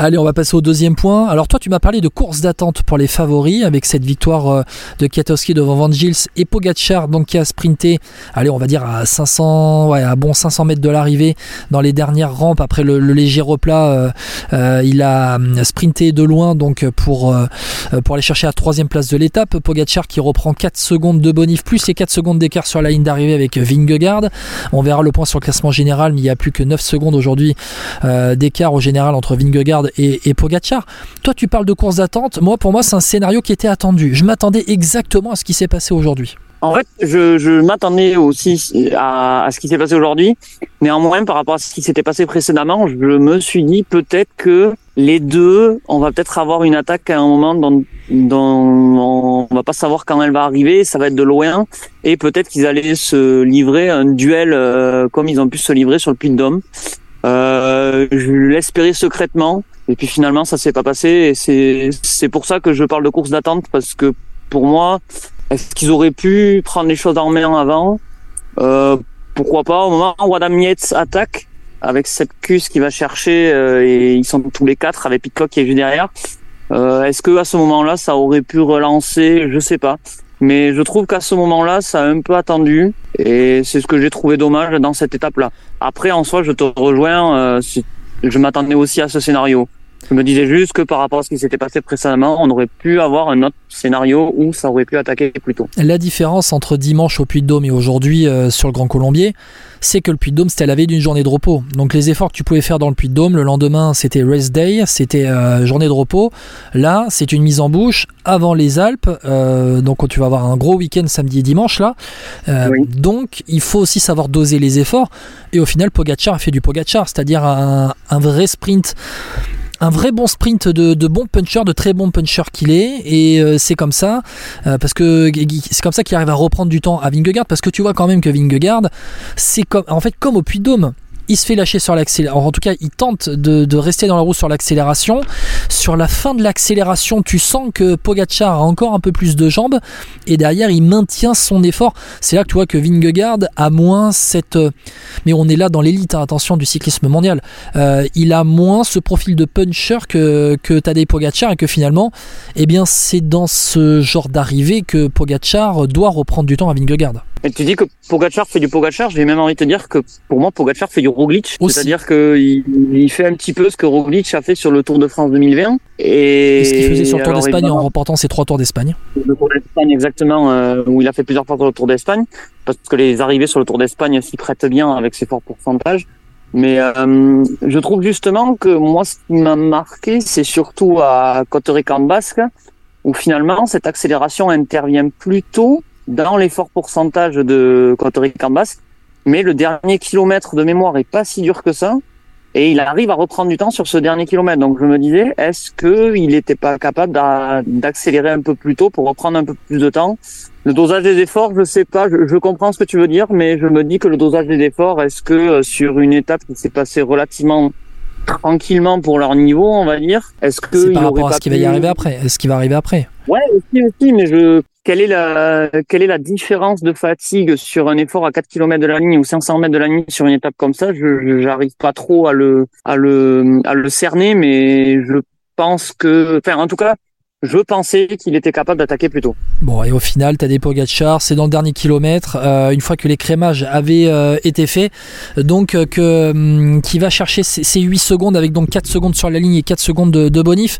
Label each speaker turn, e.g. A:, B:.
A: Allez, on va passer au deuxième point. Alors toi, tu m'as parlé de course d'attente pour les favoris avec cette victoire euh, de Kiatowski devant Van Gils et Pogacar, donc qui a sprinté, allez, on va dire à 500, ouais, à bon 500 mètres de l'arrivée dans les dernières rampes après le, léger replat. Euh, euh, il a sprinté de loin donc pour pour aller chercher la troisième place de l'étape. Pogacar qui reprend 4 secondes de bonif plus les 4 secondes d'écart sur la ligne d'arrivée avec Vingegaard. On verra le point sur le classement général, mais il n'y a plus que 9 secondes aujourd'hui d'écart au général entre Vingegaard et, et Pogacar. Toi, tu parles de course d'attente. Moi, pour moi, c'est un scénario qui était attendu. Je m'attendais exactement à ce qui s'est passé aujourd'hui.
B: En fait, je, m'attendais aussi à, ce qui s'est passé aujourd'hui. Néanmoins, par rapport à ce qui s'était passé précédemment, je me suis dit peut-être que les deux, on va peut-être avoir une attaque à un moment dont, dont on va pas savoir quand elle va arriver. Ça va être de loin et peut-être qu'ils allaient se livrer un duel euh, comme ils ont pu se livrer sur le Puy de Dôme. Euh, je l'espérais secrètement. Et puis finalement, ça s'est pas passé. Et c'est, pour ça que je parle de course d'attente, parce que pour moi, est-ce qu'ils auraient pu prendre les choses en main avant? Euh, Pourquoi pas? Au moment où Adam Yates attaque, avec cette cuisse qui va chercher, euh, et ils sont tous les quatre, avec Pitcock qui est juste derrière, est-ce que à ce moment-là, ça aurait pu relancer? Je sais pas. Mais je trouve qu'à ce moment-là, ça a un peu attendu et c'est ce que j'ai trouvé dommage dans cette étape-là. Après, en soi, je te rejoins. Euh, je m'attendais aussi à ce scénario. Je me disais juste que par rapport à ce qui s'était passé précédemment, on aurait pu avoir un autre scénario où ça aurait pu attaquer plus tôt.
A: La différence entre dimanche au Puy de Dôme et aujourd'hui euh, sur le Grand Colombier, c'est que le Puy de Dôme c'était la veille d'une journée de repos. Donc les efforts que tu pouvais faire dans le Puy de Dôme, le lendemain c'était rest day, c'était euh, journée de repos. Là, c'est une mise en bouche avant les Alpes. Euh, donc tu vas avoir un gros week-end samedi et dimanche là. Donc il faut aussi savoir doser les efforts. Et au final, Pogacar a fait du Pogacar, c'est-à-dire un, un vrai sprint un vrai bon sprint de, bon puncher, de très bon puncher qu'il est, et euh, c'est comme ça, euh, parce que c'est comme ça qu'il arrive à reprendre du temps à Vingegaard, parce que tu vois quand même que Vingegaard, c'est comme, en fait, comme au Puy Dôme il se fait lâcher sur l'accélération. En tout cas, il tente de, rester dans la roue sur l'accélération. Sur la fin de l'accélération, tu sens que Pogacar a encore un peu plus de jambes et derrière, il maintient son effort. C'est là que tu vois que Vingegaard a moins cette. Mais on est là dans l'élite, hein, attention, du cyclisme mondial. Euh, il a moins ce profil de puncher que, que Tadej Pogacar et que finalement, eh bien, c'est dans ce genre d'arrivée que Pogacar doit reprendre du temps à Vingegaard.
B: Et tu dis que Pogacar fait du Pogacar, j'ai même envie de te dire que pour moi Pogacar fait du Roglic, c'est-à-dire qu'il il fait un petit peu ce que Roglic a fait sur le Tour de France 2020
A: et, ce qu'il faisait sur le Tour d'Espagne en remportant ses trois Tours d'Espagne.
B: Le Tour d'Espagne exactement, euh, où il a fait plusieurs fois sur le Tour d'Espagne, parce que les arrivées sur le Tour d'Espagne s'y prêtent bien avec ses forts pourcentages. Mais euh, je trouve justement que moi, ce qui m'a marqué, c'est surtout à Côte-Rican Basque, où finalement cette accélération intervient plus tôt dans les forts pourcentages de basse, mais le dernier kilomètre de mémoire est pas si dur que ça, et il arrive à reprendre du temps sur ce dernier kilomètre. Donc je me disais, est-ce que il n'était pas capable d'accélérer un peu plus tôt pour reprendre un peu plus de temps? Le dosage des efforts, je sais pas, je, comprends ce que tu veux dire, mais je me dis que le dosage des efforts, est-ce que euh, sur une étape qui s'est passée relativement tranquillement pour leur niveau, on va dire. Est-ce que
A: c'est par rapport à ce qui va y arriver après Est-ce qui va arriver après?
B: Ouais, aussi, aussi, mais je quelle est la quelle est la différence de fatigue sur un effort à 4 km de la ligne ou 500 mètres de la ligne sur une étape comme ça? Je j'arrive pas trop à le à le à le cerner, mais je pense que, enfin, en tout cas, je pensais qu'il était capable d'attaquer plus tôt.
A: Bon, et au final, des Pogacar, c'est dans le dernier kilomètre, euh, une fois que les crémages avaient euh, été faits, donc euh, que hum, qui va chercher ses, 8 secondes avec donc 4 secondes sur la ligne et 4 secondes de, de bonif.